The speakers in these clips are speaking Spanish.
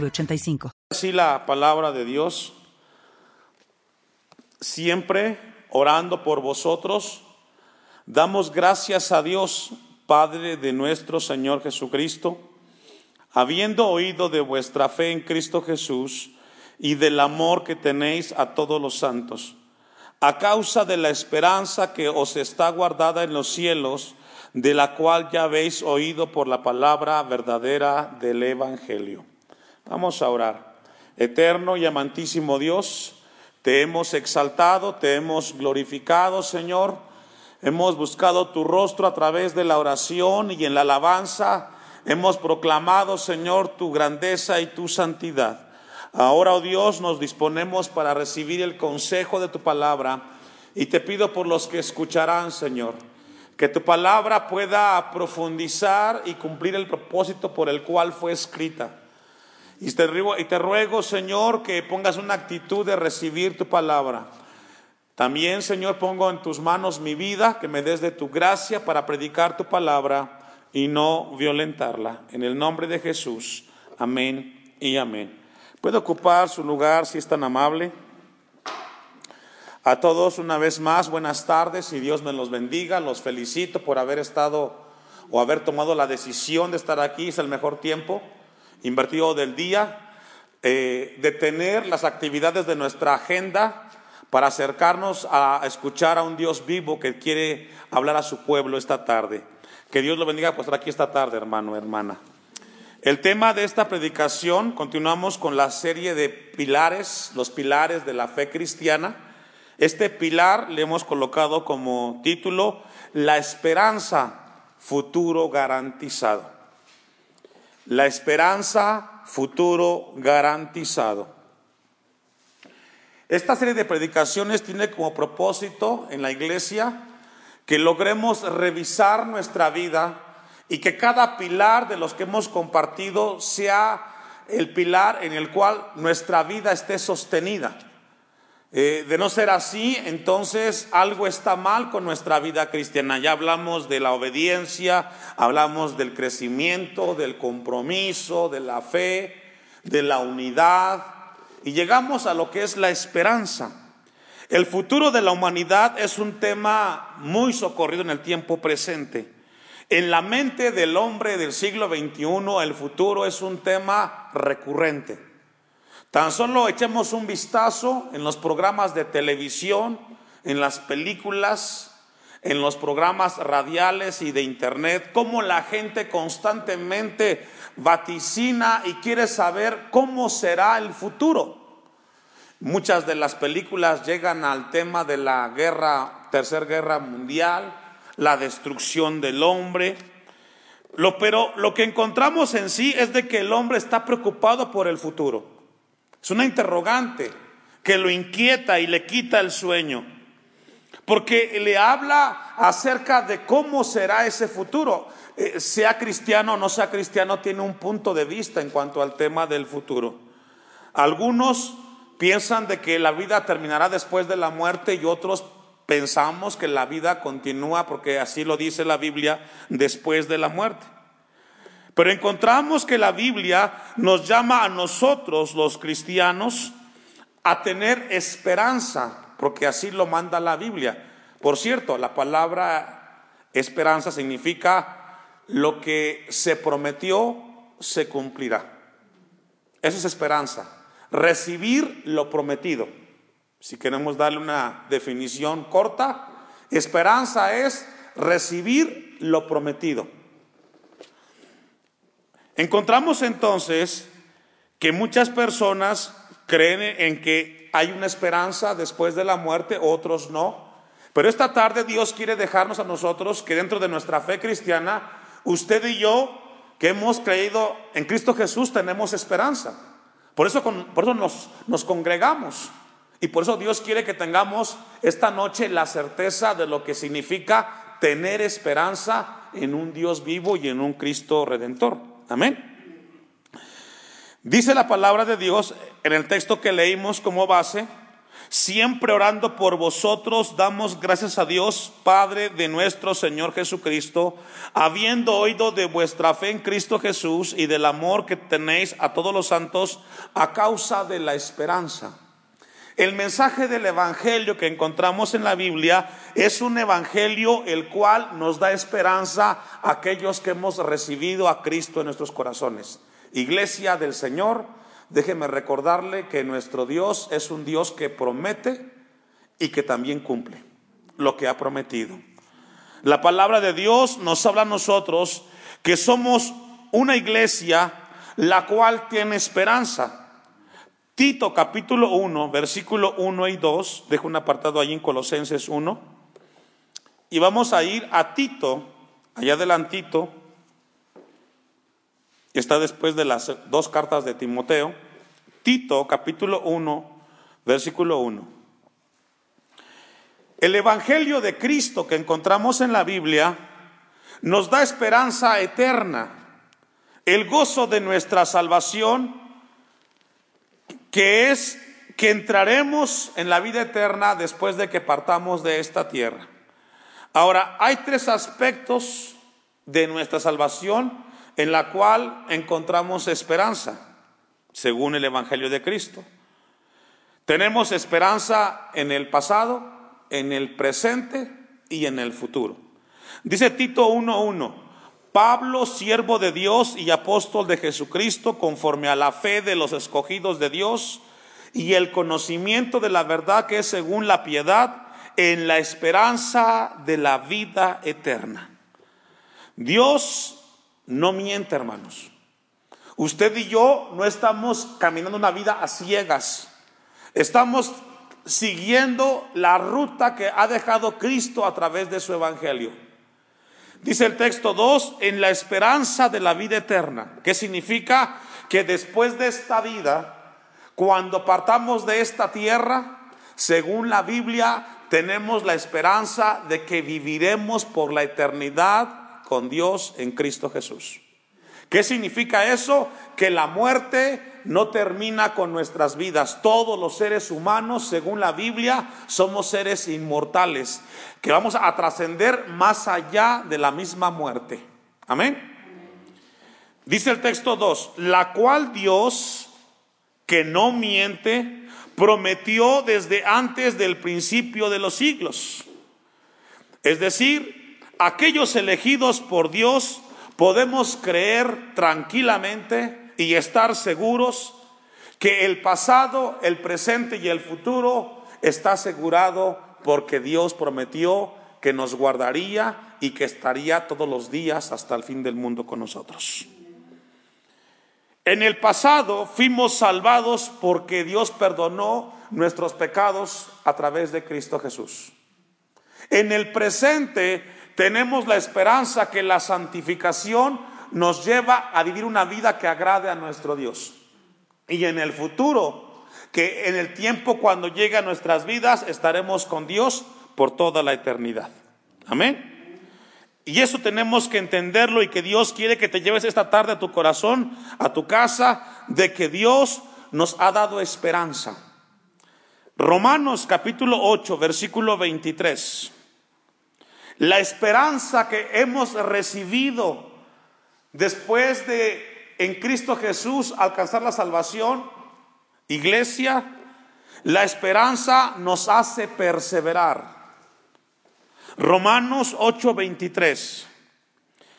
906985. Así la palabra de Dios, siempre orando por vosotros, damos gracias a Dios, Padre de nuestro Señor Jesucristo, habiendo oído de vuestra fe en Cristo Jesús y del amor que tenéis a todos los santos, a causa de la esperanza que os está guardada en los cielos, de la cual ya habéis oído por la palabra verdadera del Evangelio. Vamos a orar. Eterno y amantísimo Dios, te hemos exaltado, te hemos glorificado, Señor. Hemos buscado tu rostro a través de la oración y en la alabanza. Hemos proclamado, Señor, tu grandeza y tu santidad. Ahora, oh Dios, nos disponemos para recibir el consejo de tu palabra y te pido por los que escucharán, Señor que tu palabra pueda profundizar y cumplir el propósito por el cual fue escrita. Y te, ruego, Señor, que pongas una actitud de recibir tu palabra. También, Señor, pongo en tus manos mi vida, que me des de tu gracia para predicar tu palabra y no violentarla. En el nombre de Jesús. Amén y amén. ¿Puede ocupar su lugar si es tan amable? A todos una vez más, buenas tardes y Dios me los bendiga. Los felicito por haber estado o haber tomado la decisión de estar aquí. Es el mejor tiempo invertido del día, eh, de tener las actividades de nuestra agenda para acercarnos a escuchar a un Dios vivo que quiere hablar a su pueblo esta tarde. Que Dios lo bendiga por estar aquí esta tarde, hermano, hermana. El tema de esta predicación, continuamos con la serie de pilares, los pilares de la fe cristiana. Este pilar le hemos colocado como título La esperanza futuro garantizado. La esperanza futuro garantizado. Esta serie de predicaciones tiene como propósito en la iglesia que logremos revisar nuestra vida y que cada pilar de los que hemos compartido sea el pilar en el cual nuestra vida esté sostenida. Eh, de no ser así, entonces algo está mal con nuestra vida cristiana. Ya hablamos de la obediencia, hablamos del crecimiento, del compromiso, de la fe, de la unidad, y llegamos a lo que es la esperanza. El futuro de la humanidad es un tema muy socorrido en el tiempo presente. En la mente del hombre del siglo XXI, el futuro es un tema recurrente. Tan solo echemos un vistazo en los programas de televisión, en las películas, en los programas radiales y de internet, cómo la gente constantemente vaticina y quiere saber cómo será el futuro. Muchas de las películas llegan al tema de la guerra, tercera guerra mundial, la destrucción del hombre. Lo, pero lo que encontramos en sí es de que el hombre está preocupado por el futuro. Es una interrogante que lo inquieta y le quita el sueño. Porque le habla acerca de cómo será ese futuro. Eh, sea cristiano o no sea cristiano, tiene un punto de vista en cuanto al tema del futuro. Algunos piensan de que la vida terminará después de la muerte y otros pensamos que la vida continúa, porque así lo dice la Biblia, después de la muerte. Pero encontramos que la Biblia nos llama a nosotros, los cristianos, a tener esperanza, porque así lo manda la Biblia. Por cierto, la palabra esperanza significa lo que se prometió se cumplirá. Eso es esperanza. Recibir lo prometido. Si queremos darle una definición corta, esperanza es recibir lo prometido. Encontramos entonces que muchas personas creen en que hay una esperanza después de la muerte, otros no. Pero esta tarde Dios quiere dejarnos a nosotros que dentro de nuestra fe cristiana, usted y yo, que hemos creído en Cristo Jesús, tenemos esperanza. Por eso, por eso nos, nos congregamos. Y por eso Dios quiere que tengamos esta noche la certeza de lo que significa tener esperanza en un Dios vivo y en un Cristo redentor. Amén. Dice la palabra de Dios en el texto que leímos como base, siempre orando por vosotros, damos gracias a Dios, Padre de nuestro Señor Jesucristo, habiendo oído de vuestra fe en Cristo Jesús y del amor que tenéis a todos los santos a causa de la esperanza el mensaje del Evangelio que encontramos en la Biblia es un Evangelio el cual nos da esperanza a aquellos que hemos recibido a Cristo en nuestros corazones. Iglesia del Señor, déjeme recordarle que nuestro Dios es un Dios que promete y que también cumple lo que ha prometido. La palabra de Dios nos habla a nosotros que somos una iglesia la cual tiene esperanza. Tito capítulo 1, versículo 1 y 2, dejo un apartado ahí en Colosenses 1, y vamos a ir a Tito, allá adelantito, está después de las dos cartas de Timoteo, Tito capítulo 1, versículo 1. El Evangelio de Cristo que encontramos en la Biblia nos da esperanza eterna, el gozo de nuestra salvación, que es que entraremos en la vida eterna después de que partamos de esta tierra. Ahora, hay tres aspectos de nuestra salvación en la cual encontramos esperanza, según el Evangelio de Cristo. Tenemos esperanza en el pasado, en el presente y en el futuro. Dice Tito 1.1, Pablo, siervo de Dios y apóstol de Jesucristo, conforme a la fe de los escogidos de Dios y el conocimiento de la verdad que es según la piedad, en la esperanza de la vida eterna. Dios no miente, hermanos. Usted y yo no estamos caminando una vida a ciegas. Estamos siguiendo la ruta que ha dejado Cristo a través de su evangelio. Dice el texto 2, en la esperanza de la vida eterna, que significa que después de esta vida, cuando partamos de esta tierra, según la Biblia, tenemos la esperanza de que viviremos por la eternidad con Dios en Cristo Jesús. ¿Qué significa eso? Que la muerte no termina con nuestras vidas. Todos los seres humanos, según la Biblia, somos seres inmortales, que vamos a trascender más allá de la misma muerte. Amén. Dice el texto 2, la cual Dios, que no miente, prometió desde antes del principio de los siglos. Es decir, aquellos elegidos por Dios podemos creer tranquilamente y estar seguros que el pasado, el presente y el futuro está asegurado porque Dios prometió que nos guardaría y que estaría todos los días hasta el fin del mundo con nosotros. En el pasado fuimos salvados porque Dios perdonó nuestros pecados a través de Cristo Jesús. En el presente tenemos la esperanza que la santificación nos lleva a vivir una vida que agrade a nuestro Dios. Y en el futuro, que en el tiempo cuando llegue a nuestras vidas, estaremos con Dios por toda la eternidad. Amén. Y eso tenemos que entenderlo y que Dios quiere que te lleves esta tarde a tu corazón, a tu casa, de que Dios nos ha dado esperanza. Romanos capítulo 8, versículo 23. La esperanza que hemos recibido Después de en Cristo Jesús alcanzar la salvación, iglesia, la esperanza nos hace perseverar. Romanos 8:23.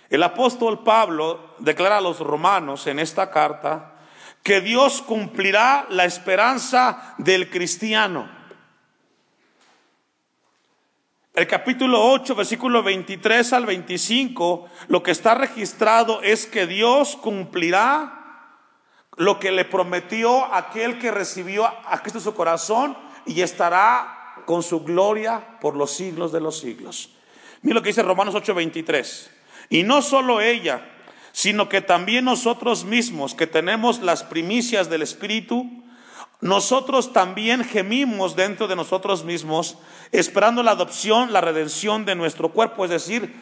El apóstol Pablo declara a los romanos en esta carta que Dios cumplirá la esperanza del cristiano. El capítulo 8, versículo 23 al 25, lo que está registrado es que Dios cumplirá lo que le prometió aquel que recibió a Cristo en su corazón y estará con su gloria por los siglos de los siglos. Mira lo que dice Romanos 8, 23. Y no solo ella, sino que también nosotros mismos, que tenemos las primicias del Espíritu, nosotros también gemimos dentro de nosotros mismos, esperando la adopción, la redención de nuestro cuerpo, es decir,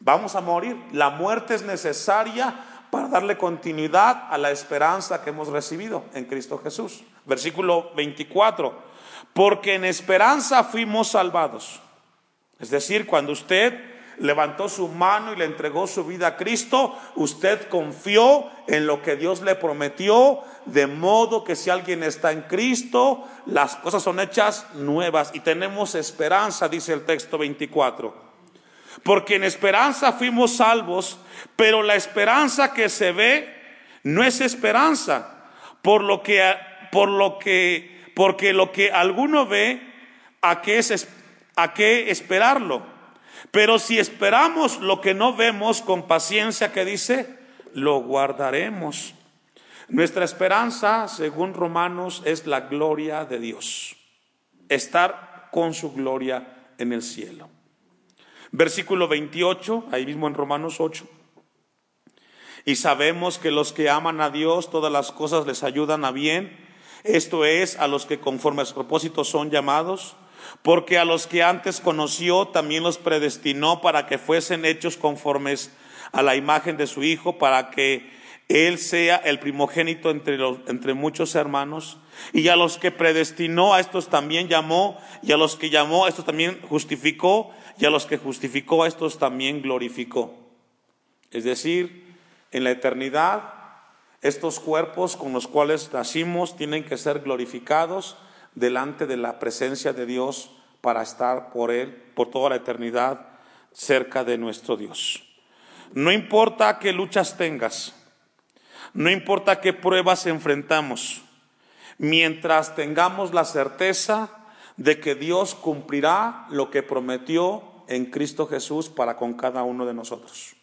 vamos a morir. La muerte es necesaria para darle continuidad a la esperanza que hemos recibido en Cristo Jesús. Versículo 24, porque en esperanza fuimos salvados. Es decir, cuando usted levantó su mano y le entregó su vida a Cristo, usted confió en lo que Dios le prometió, de modo que si alguien está en Cristo, las cosas son hechas nuevas y tenemos esperanza, dice el texto 24. Porque en esperanza fuimos salvos, pero la esperanza que se ve no es esperanza, por lo que, por lo que, porque lo que alguno ve, ¿a qué, es, a qué esperarlo? Pero si esperamos lo que no vemos con paciencia, que dice, lo guardaremos. Nuestra esperanza, según Romanos, es la gloria de Dios. Estar con su gloria en el cielo. Versículo 28, ahí mismo en Romanos 8. Y sabemos que los que aman a Dios, todas las cosas les ayudan a bien. Esto es, a los que conforme a su propósito son llamados porque a los que antes conoció también los predestinó para que fuesen hechos conformes a la imagen de su Hijo, para que Él sea el primogénito entre, entre muchos hermanos. Y a los que predestinó, a estos también llamó, y a los que llamó, a estos también justificó, y a los que justificó, a estos también glorificó. Es decir, en la eternidad, estos cuerpos con los cuales nacimos tienen que ser glorificados delante de la presencia de Dios para estar por Él por toda la eternidad cerca de nuestro Dios. No importa qué luchas tengas, no importa qué pruebas enfrentamos, mientras tengamos la certeza de que Dios cumplirá lo que prometió en Cristo Jesús para con cada uno de nosotros.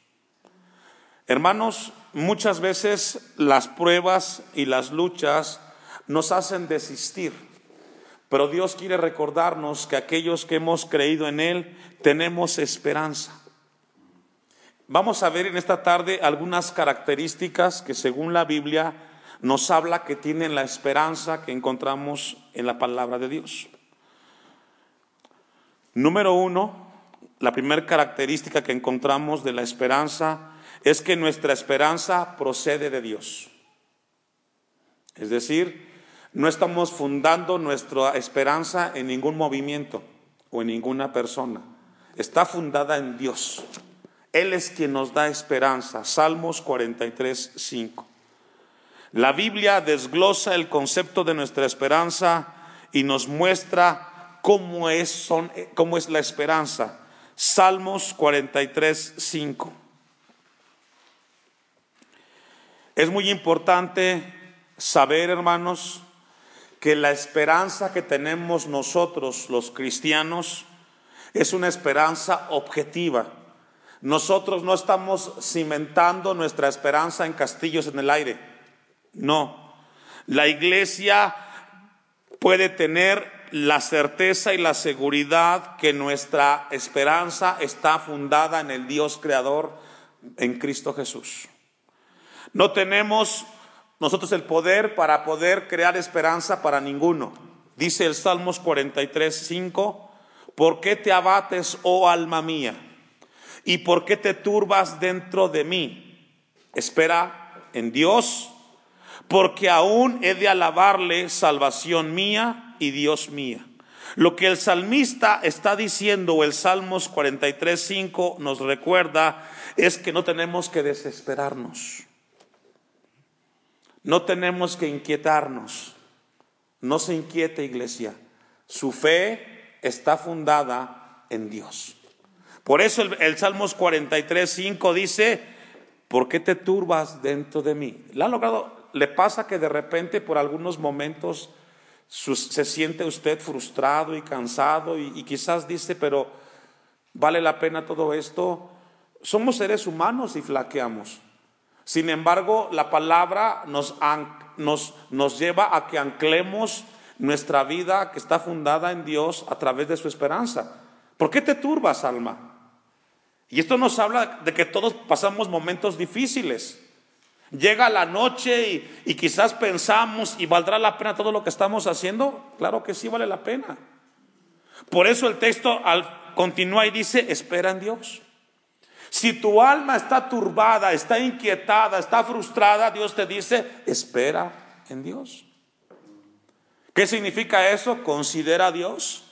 Hermanos, muchas veces las pruebas y las luchas nos hacen desistir pero Dios quiere recordarnos que aquellos que hemos creído en Él tenemos esperanza. Vamos a ver en esta tarde algunas características que según la Biblia nos habla que tienen la esperanza que encontramos en la palabra de Dios. Número uno, la primera característica que encontramos de la esperanza es que nuestra esperanza procede de Dios. Es decir, no estamos fundando nuestra esperanza en ningún movimiento o en ninguna persona. Está fundada en Dios. Él es quien nos da esperanza. Salmos 43, 5. La Biblia desglosa el concepto de nuestra esperanza y nos muestra cómo es, cómo es la esperanza. Salmos 43, 5. Es muy importante saber, hermanos, que la esperanza que tenemos nosotros los cristianos es una esperanza objetiva. Nosotros no estamos cimentando nuestra esperanza en castillos en el aire. No. La iglesia puede tener la certeza y la seguridad que nuestra esperanza está fundada en el Dios creador, en Cristo Jesús. No tenemos nosotros el poder para poder crear esperanza para ninguno. Dice el Salmos 43, 5, ¿por qué te abates, oh alma mía? ¿Y por qué te turbas dentro de mí? Espera en Dios, porque aún he de alabarle salvación mía y Dios mía. Lo que el salmista está diciendo, o el Salmos 43, 5 nos recuerda, es que no tenemos que desesperarnos. No tenemos que inquietarnos. No se inquiete, iglesia. Su fe está fundada en Dios. Por eso el, Salmos 43, 5 dice, ¿por qué te turbas dentro de mí? ¿Le ha logrado? ¿Le pasa que de repente por algunos momentos se siente usted frustrado y cansado y quizás dice, pero ¿vale la pena todo esto? Somos seres humanos y flaqueamos. Sin embargo, la palabra nos, nos, lleva a que anclemos nuestra vida que está fundada en Dios a través de su esperanza. ¿Por qué te turbas, alma? Y esto nos habla de que todos pasamos momentos difíciles. Llega la noche y, quizás pensamos, ¿y valdrá la pena todo lo que estamos haciendo? Claro que sí vale la pena. Por eso el texto al, continúa y dice, espera en Dios. Si tu alma está turbada, está inquietada, está frustrada, Dios te dice, espera en Dios. ¿Qué significa eso? Considera a Dios.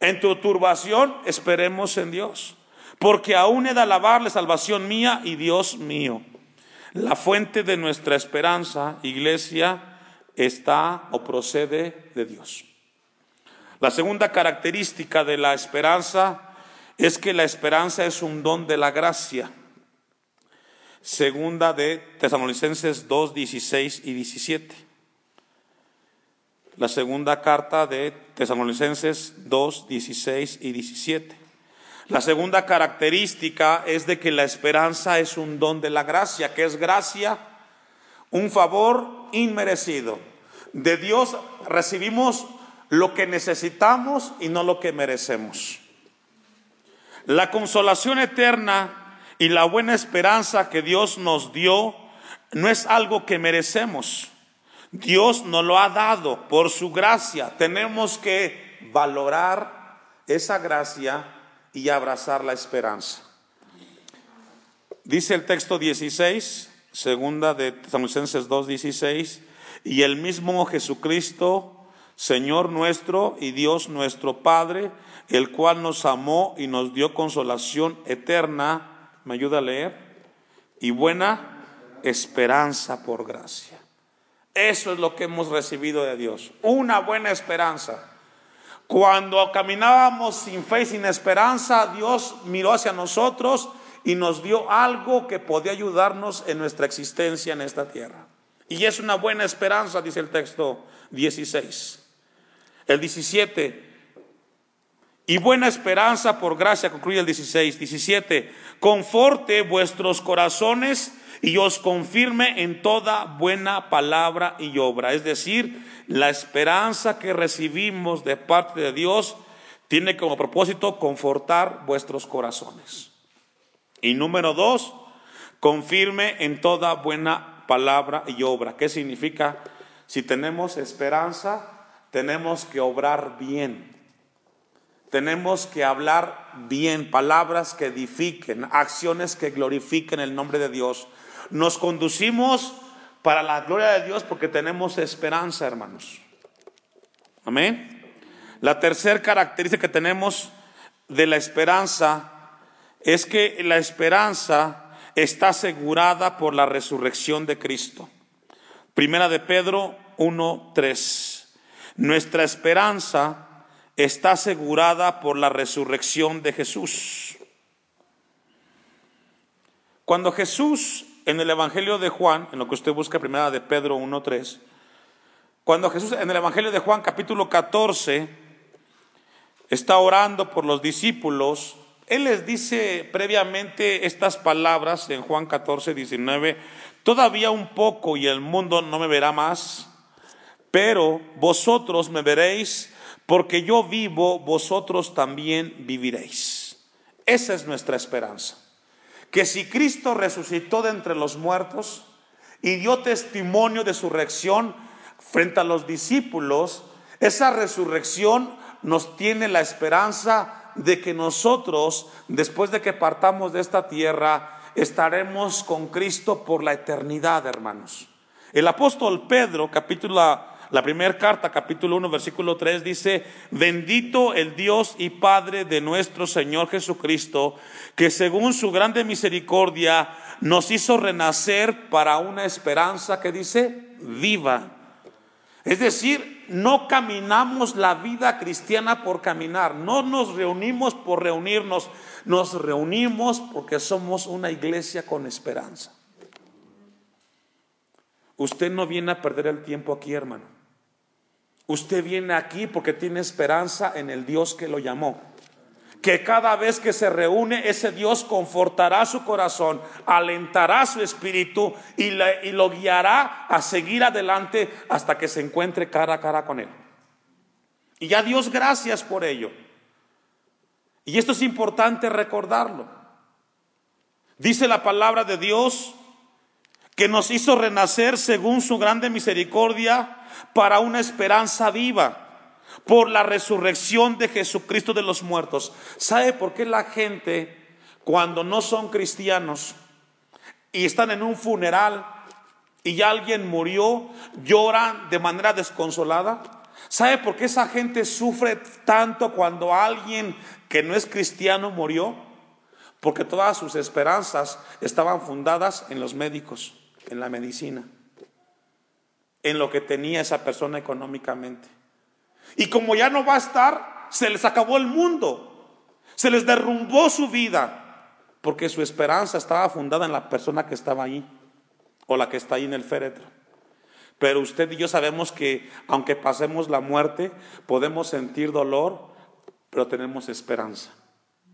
En tu turbación, esperemos en Dios. Porque aún he de alabarle salvación mía y Dios mío. La fuente de nuestra esperanza, iglesia, está o procede de Dios. La segunda característica de la esperanza es que la esperanza es un don de la gracia. Segunda de Tesalonicenses 2, 16 y 17. La segunda carta de Tesalonicenses 2, 16 y 17. La segunda característica es de que la esperanza es un don de la gracia, que es gracia, un favor inmerecido. De Dios recibimos lo que necesitamos y no lo que merecemos. La consolación eterna y la buena esperanza que Dios nos dio no es algo que merecemos. Dios nos lo ha dado por su gracia. Tenemos que valorar esa gracia y abrazar la esperanza. Dice el texto 16, segunda de Tesalonicenses 2:16, y el mismo Jesucristo, Señor nuestro y Dios nuestro Padre, el cual nos amó y nos dio consolación eterna, ¿me ayuda a leer? Y buena esperanza por gracia. Eso es lo que hemos recibido de Dios, una buena esperanza. Cuando caminábamos sin fe y sin esperanza, Dios miró hacia nosotros y nos dio algo que podía ayudarnos en nuestra existencia en esta tierra. Y es una buena esperanza, dice el texto 16. El 17, y buena esperanza por gracia, concluye el 16, 17, conforte vuestros corazones y os confirme en toda buena palabra y obra. Es decir, la esperanza que recibimos de parte de Dios tiene como propósito confortar vuestros corazones. Y número dos, confirme en toda buena palabra y obra. ¿Qué significa? Si tenemos esperanza, tenemos que obrar bien. Tenemos que hablar bien, palabras que edifiquen, acciones que glorifiquen el nombre de Dios. Nos conducimos para la gloria de Dios porque tenemos esperanza, hermanos. Amén. La tercera característica que tenemos de la esperanza es que la esperanza está asegurada por la resurrección de Cristo. Primera de Pedro 1:3. Nuestra esperanza está asegurada por la resurrección de Jesús. Cuando Jesús en el Evangelio de Juan, en lo que usted busca primera de Pedro 1.3, cuando Jesús en el Evangelio de Juan capítulo 14 está orando por los discípulos, Él les dice previamente estas palabras en Juan 14, 19, todavía un poco y el mundo no me verá más, pero vosotros me veréis, porque yo vivo, vosotros también viviréis. Esa es nuestra esperanza que si Cristo resucitó de entre los muertos y dio testimonio de su reacción frente a los discípulos, esa resurrección nos tiene la esperanza de que nosotros, después de que partamos de esta tierra, estaremos con Cristo por la eternidad, hermanos. El apóstol Pedro, capítulo la primera carta, capítulo 1, versículo 3 dice, bendito el Dios y Padre de nuestro Señor Jesucristo, que según su grande misericordia nos hizo renacer para una esperanza que dice, viva. Es decir, no caminamos la vida cristiana por caminar, no nos reunimos por reunirnos, nos reunimos porque somos una iglesia con esperanza. Usted no viene a perder el tiempo aquí, hermano. Usted viene aquí porque tiene esperanza en el Dios que lo llamó. Que cada vez que se reúne, ese Dios confortará su corazón, alentará su espíritu y, lo guiará a seguir adelante hasta que se encuentre cara a cara con Él. Y ya Dios gracias por ello. Y esto es importante recordarlo. Dice la palabra de Dios que nos hizo renacer según su grande misericordia para una esperanza viva por la resurrección de Jesucristo de los muertos. ¿Sabe por qué la gente cuando no son cristianos y están en un funeral y alguien murió, lloran de manera desconsolada? ¿Sabe por qué esa gente sufre tanto cuando alguien que no es cristiano murió? Porque todas sus esperanzas estaban fundadas en los médicos, en la medicina, en lo que tenía esa persona económicamente. Y como ya no va a estar, se les acabó el mundo, se les derrumbó su vida, porque su esperanza estaba fundada en la persona que estaba ahí o la que está ahí en el féretro. Pero usted y yo sabemos que aunque pasemos la muerte, podemos sentir dolor, pero tenemos esperanza,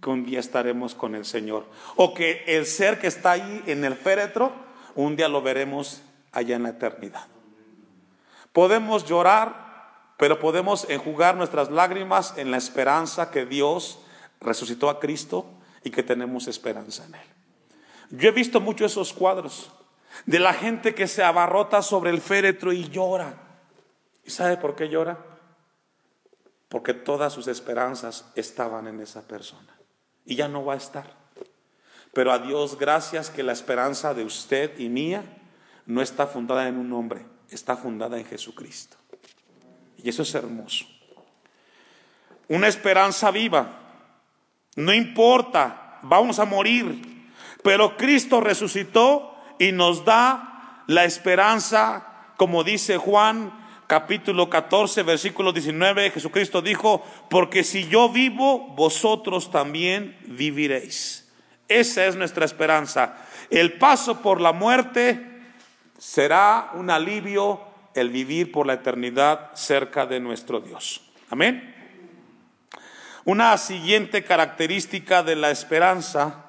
que un día estaremos con el Señor. O que el ser que está ahí en el féretro, un día lo veremos allá en la eternidad. Podemos llorar, pero podemos enjugar nuestras lágrimas en la esperanza que Dios resucitó a Cristo y que tenemos esperanza en Él. Yo he visto mucho esos cuadros de la gente que se abarrota sobre el féretro y llora. ¿Y sabe por qué llora? Porque todas sus esperanzas estaban en esa persona y ya no va a estar. Pero a Dios gracias que la esperanza de usted y mía no está fundada en un hombre, está fundada en Jesucristo. Y eso es hermoso. Una esperanza viva. No importa, vamos a morir, pero Cristo resucitó y nos da la esperanza, como dice Juan capítulo 14, versículo 19, Jesucristo dijo, porque si yo vivo, vosotros también viviréis. Esa es nuestra esperanza. El paso por la muerte será un alivio, el vivir por la eternidad cerca de nuestro Dios. Amén. Una siguiente característica de la esperanza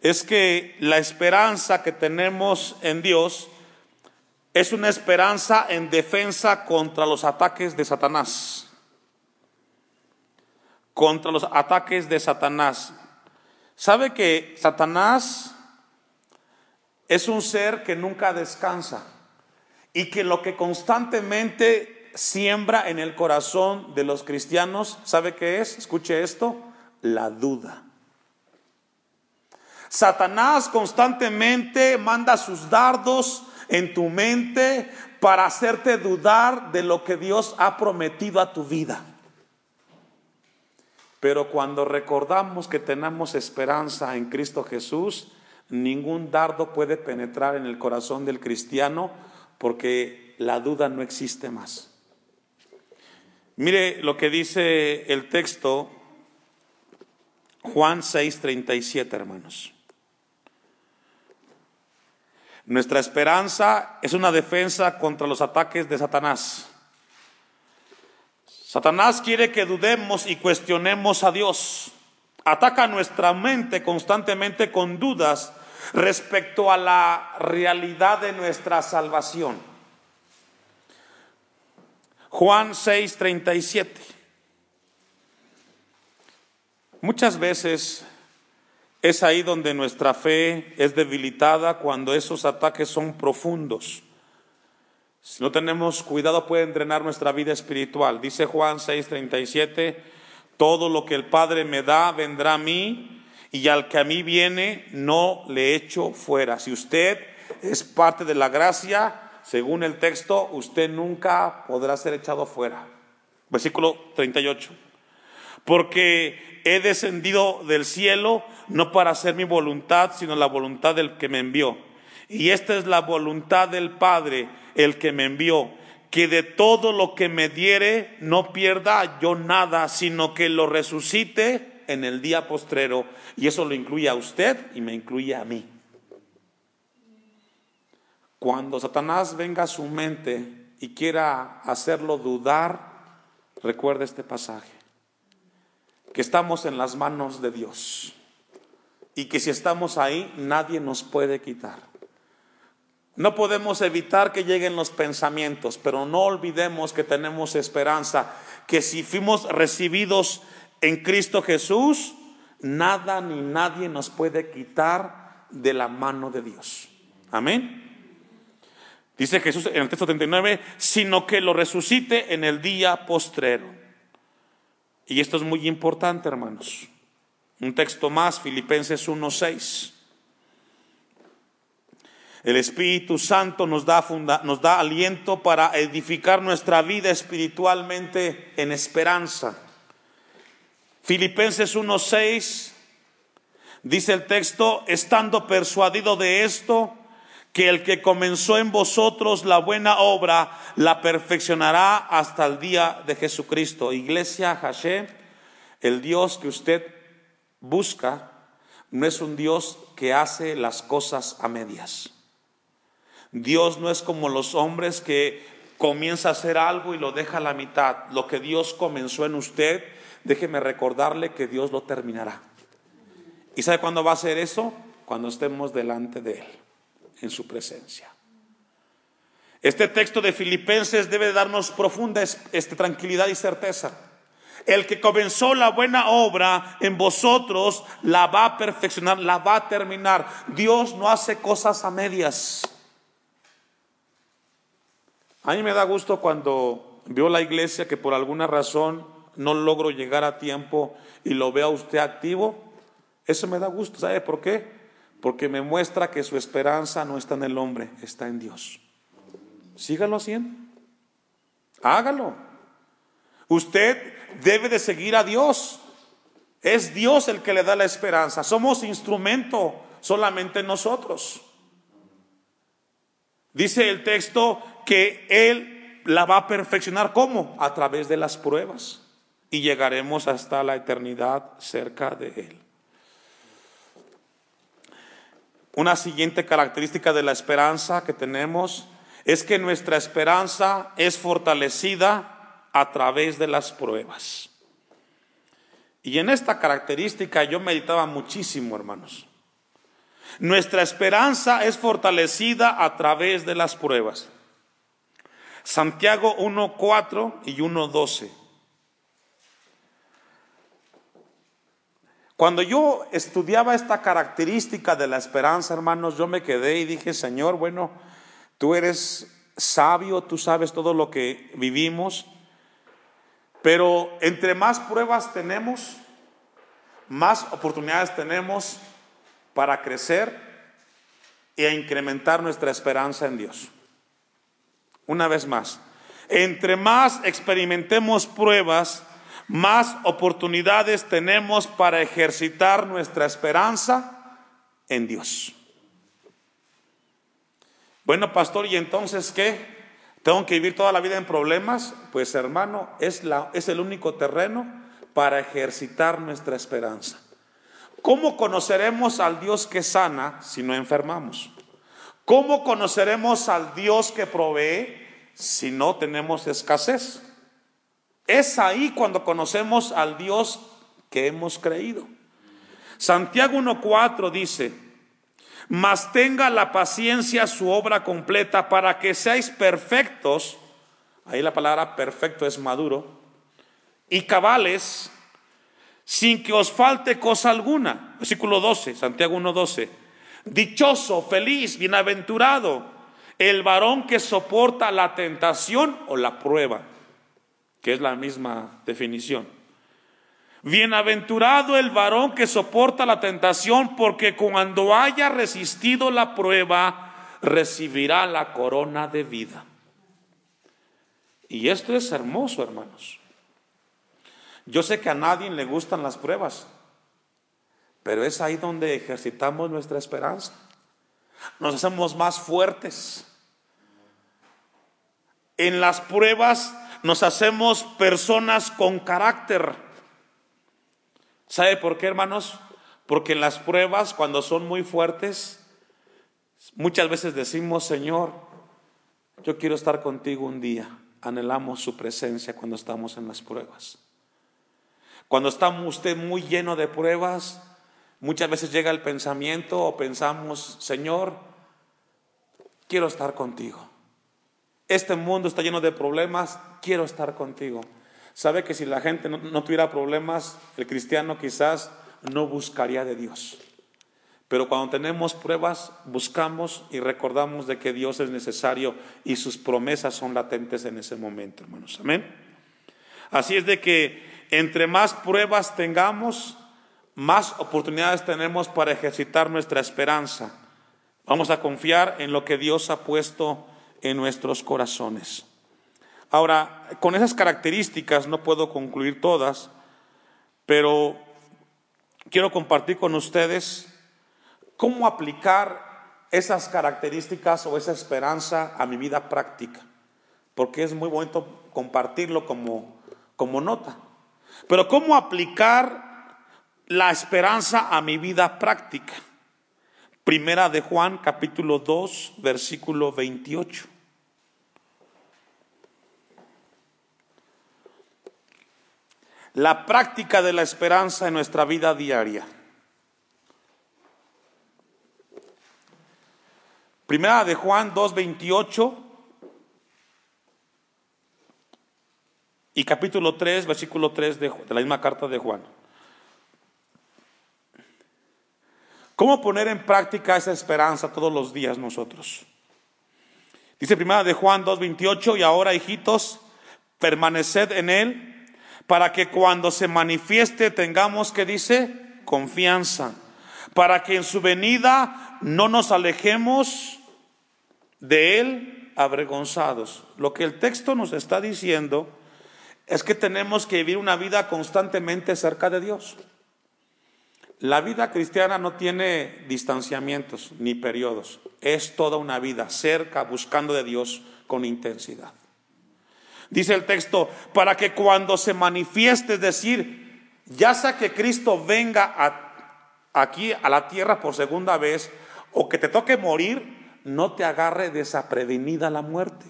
es que la esperanza que tenemos en Dios es una esperanza en defensa contra los ataques de Satanás. Contra los ataques de Satanás. ¿Sabe que Satanás es un ser que nunca descansa y que lo que constantemente siembra en el corazón de los cristianos, ¿sabe qué es? Escuche esto, la duda. Satanás constantemente manda sus dardos en tu mente para hacerte dudar de lo que Dios ha prometido a tu vida. Pero cuando recordamos que tenemos esperanza en Cristo Jesús, ningún dardo puede penetrar en el corazón del cristiano porque la duda no existe más. Mire lo que dice el texto Juan 6:37, hermanos. Nuestra esperanza es una defensa contra los ataques de Satanás. Satanás quiere que dudemos y cuestionemos a Dios. Ataca nuestra mente constantemente con dudas respecto a la realidad de nuestra salvación. Juan 6:37. Muchas veces es ahí donde nuestra fe es debilitada cuando esos ataques son profundos. Si no tenemos cuidado pueden drenar nuestra vida espiritual. Dice Juan 6:37, todo lo que el Padre me da vendrá a mí y al que a mí viene no le echo fuera. Si usted es parte de la gracia, según el texto, usted nunca podrá ser echado fuera. Versículo 38. Porque he descendido del cielo no para hacer mi voluntad, sino la voluntad del que me envió. Y esta es la voluntad del Padre, el que me envió, que de todo lo que me diere no pierda yo nada, sino que lo resucite en el día postrero. Y eso lo incluye a usted y me incluye a mí. Cuando Satanás venga a su mente y quiera hacerlo dudar, recuerde este pasaje, que estamos en las manos de Dios y que si estamos ahí nadie nos puede quitar. No podemos evitar que lleguen los pensamientos, pero no olvidemos que tenemos esperanza, que si fuimos recibidos en Cristo Jesús, nada ni nadie nos puede quitar de la mano de Dios. Amén. Dice Jesús en el texto 39, sino que lo resucite en el día postrero. Y esto es muy importante, hermanos. Un texto más, Filipenses 1.6. El Espíritu Santo nos da, nos da aliento para edificar nuestra vida espiritualmente en esperanza. Filipenses 1.6 dice el texto, estando persuadido de esto, que el que comenzó en vosotros la buena obra la perfeccionará hasta el día de Jesucristo. Iglesia Hashem, el Dios que usted busca no es un Dios que hace las cosas a medias. Dios no es como los hombres que comienza a hacer algo y lo deja a la mitad. Lo que Dios comenzó en usted, déjeme recordarle que Dios lo terminará. ¿Y sabe cuándo va a hacer eso? Cuando estemos delante de Él en su presencia. Este texto de Filipenses debe darnos profunda este, tranquilidad y certeza. El que comenzó la buena obra en vosotros la va a perfeccionar, la va a terminar. Dios no hace cosas a medias. A mí me da gusto cuando veo la iglesia que por alguna razón no logro llegar a tiempo y lo vea usted activo. Eso me da gusto. ¿Sabe por qué? porque me muestra que su esperanza no está en el hombre, está en Dios. Sígalo haciendo. Hágalo. Usted debe de seguir a Dios. Es Dios el que le da la esperanza. Somos instrumento solamente nosotros. Dice el texto que Él la va a perfeccionar. ¿Cómo? A través de las pruebas. Y llegaremos hasta la eternidad cerca de Él. Una siguiente característica de la esperanza que tenemos es que nuestra esperanza es fortalecida a través de las pruebas. Y en esta característica yo meditaba muchísimo, hermanos. Nuestra esperanza es fortalecida a través de las pruebas. Santiago 1.4 y 1.12. Cuando yo estudiaba esta característica de la esperanza, hermanos, yo me quedé y dije, Señor, bueno, tú eres sabio, tú sabes todo lo que vivimos, pero entre más pruebas tenemos, más oportunidades tenemos para crecer e incrementar nuestra esperanza en Dios. Una vez más, entre más experimentemos pruebas, más oportunidades tenemos para ejercitar nuestra esperanza en Dios. Bueno, pastor, ¿y entonces qué? ¿Tengo que vivir toda la vida en problemas? Pues hermano, es, la, es el único terreno para ejercitar nuestra esperanza. ¿Cómo conoceremos al Dios que sana si no enfermamos? ¿Cómo conoceremos al Dios que provee si no tenemos escasez? Es ahí cuando conocemos al Dios que hemos creído. Santiago 1.4 dice, mas tenga la paciencia su obra completa para que seáis perfectos, ahí la palabra perfecto es maduro, y cabales, sin que os falte cosa alguna. Versículo 12, Santiago 1.12. Dichoso, feliz, bienaventurado, el varón que soporta la tentación o la prueba que es la misma definición. Bienaventurado el varón que soporta la tentación, porque cuando haya resistido la prueba, recibirá la corona de vida. Y esto es hermoso, hermanos. Yo sé que a nadie le gustan las pruebas, pero es ahí donde ejercitamos nuestra esperanza. Nos hacemos más fuertes. En las pruebas nos hacemos personas con carácter. ¿Sabe por qué, hermanos? Porque en las pruebas, cuando son muy fuertes, muchas veces decimos, Señor, yo quiero estar contigo un día. Anhelamos su presencia cuando estamos en las pruebas. Cuando está usted muy lleno de pruebas, muchas veces llega el pensamiento o pensamos, Señor, quiero estar contigo. Este mundo está lleno de problemas, quiero estar contigo. Sabe que si la gente no, tuviera problemas, el cristiano quizás no buscaría de Dios. Pero cuando tenemos pruebas, buscamos y recordamos de que Dios es necesario y sus promesas son latentes en ese momento, hermanos. Amén. Así es de que entre más pruebas tengamos, más oportunidades tenemos para ejercitar nuestra esperanza. Vamos a confiar en lo que Dios ha puesto en nuestros corazones. Ahora, con esas características no puedo concluir todas, pero quiero compartir con ustedes cómo aplicar esas características o esa esperanza a mi vida práctica, porque es muy bonito compartirlo como, como nota. Pero cómo aplicar la esperanza a mi vida práctica. Primera de Juan capítulo 2 versículo 28. La práctica de la esperanza en nuestra vida diaria. Primera de Juan 2.28 y capítulo 3, versículo 3 de, de la misma carta de Juan. ¿Cómo poner en práctica esa esperanza todos los días nosotros? Dice primera de Juan 2.28 y ahora hijitos, permaneced en él para que cuando se manifieste tengamos que dice confianza, para que en su venida no nos alejemos de él avergonzados. Lo que el texto nos está diciendo es que tenemos que vivir una vida constantemente cerca de Dios. La vida cristiana no tiene distanciamientos ni periodos, es toda una vida cerca, buscando de Dios con intensidad. Dice el texto, para que cuando se manifieste, es decir, ya sea que Cristo venga aquí a la tierra por segunda vez o que te toque morir, no te agarre desaprevenida la muerte.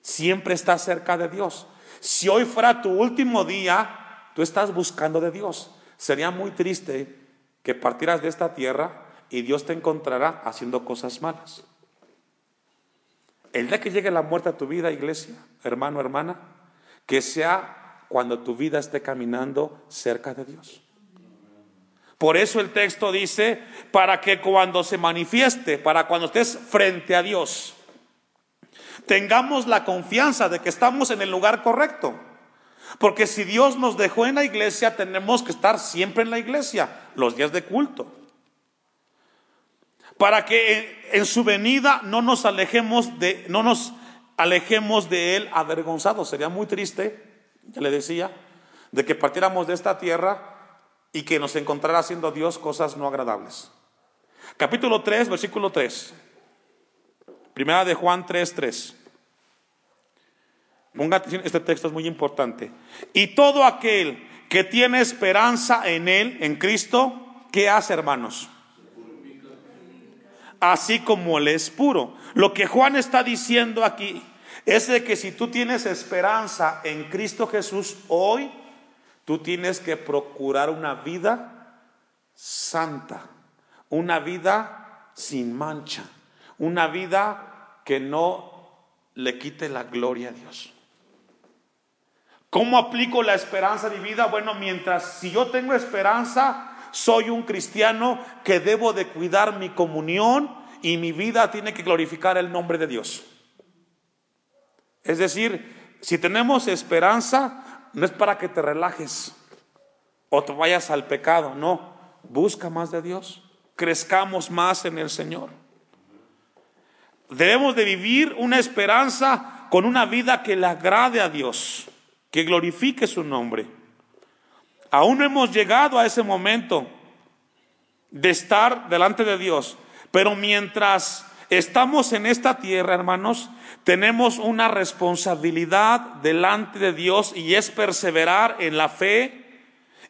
Siempre estás cerca de Dios. Si hoy fuera tu último día, tú estás buscando de Dios. Sería muy triste que partieras de esta tierra y Dios te encontrará haciendo cosas malas. El día que llegue la muerte a tu vida, iglesia, hermano, hermana, que sea cuando tu vida esté caminando cerca de Dios. Por eso el texto dice, para que cuando se manifieste, para cuando estés frente a Dios, tengamos la confianza de que estamos en el lugar correcto. Porque si Dios nos dejó en la iglesia, tenemos que estar siempre en la iglesia, los días de culto. Para que en, su venida no nos alejemos de, no nos alejemos de Él avergonzados. Sería muy triste, ya le decía, de que partiéramos de esta tierra y que nos encontrará haciendo Dios cosas no agradables. Capítulo 3, versículo 3. Primera de Juan 3, 3. Ponga atención, este texto es muy importante. Y todo aquel que tiene esperanza en Él, en Cristo, ¿qué hace, hermanos? Así como Él es puro. Lo que Juan está diciendo aquí es de que si tú tienes esperanza en Cristo Jesús hoy, Tú tienes que procurar una vida santa, una vida sin mancha, una vida que no le quite la gloria a Dios. ¿Cómo aplico la esperanza de vida? Bueno, mientras si yo tengo esperanza, soy un cristiano que debo de cuidar mi comunión y mi vida tiene que glorificar el nombre de Dios. Es decir, si tenemos esperanza, no es para que te relajes o te vayas al pecado, no, busca más de Dios, crezcamos más en el Señor. Debemos de vivir una esperanza con una vida que le agrade a Dios, que glorifique su nombre. Aún no hemos llegado a ese momento de estar delante de Dios, pero mientras estamos en esta tierra, hermanos, tenemos una responsabilidad delante de Dios y es perseverar en la fe,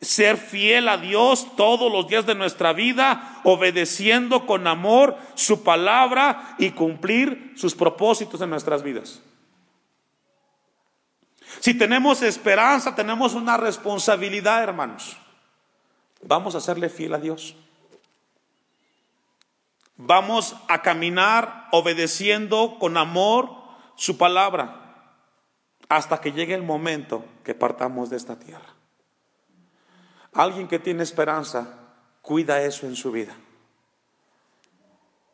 ser fiel a Dios todos los días de nuestra vida, obedeciendo con amor su palabra y cumplir sus propósitos en nuestras vidas. Si tenemos esperanza, tenemos una responsabilidad, hermanos. Vamos a serle fiel a Dios. Vamos a caminar obedeciendo con amor su palabra hasta que llegue el momento que partamos de esta tierra. Alguien que tiene esperanza cuida eso en su vida.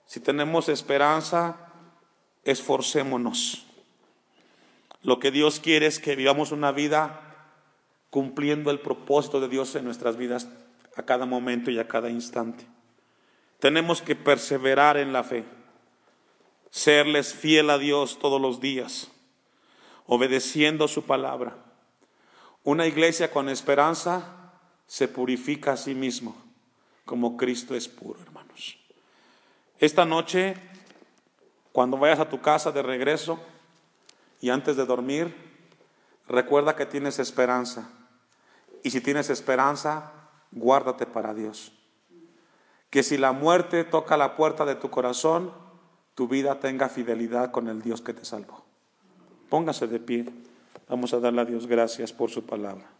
Si tenemos esperanza, esforcémonos. Lo que Dios quiere es que vivamos una vida cumpliendo el propósito de Dios en nuestras vidas a cada momento y a cada instante. Tenemos que perseverar en la fe, serles fiel a Dios todos los días, obedeciendo su palabra. Una iglesia con esperanza se purifica a sí mismo, como Cristo es puro, hermanos. Esta noche, cuando vayas a tu casa de regreso y antes de dormir, recuerda que tienes esperanza. Y si tienes esperanza, guárdate para Dios. Que si la muerte toca la puerta de tu corazón, tu vida tenga fidelidad con el Dios que te salvó. Póngase de pie. Vamos a darle a Dios gracias por su palabra.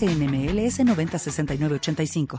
NMLS 906985.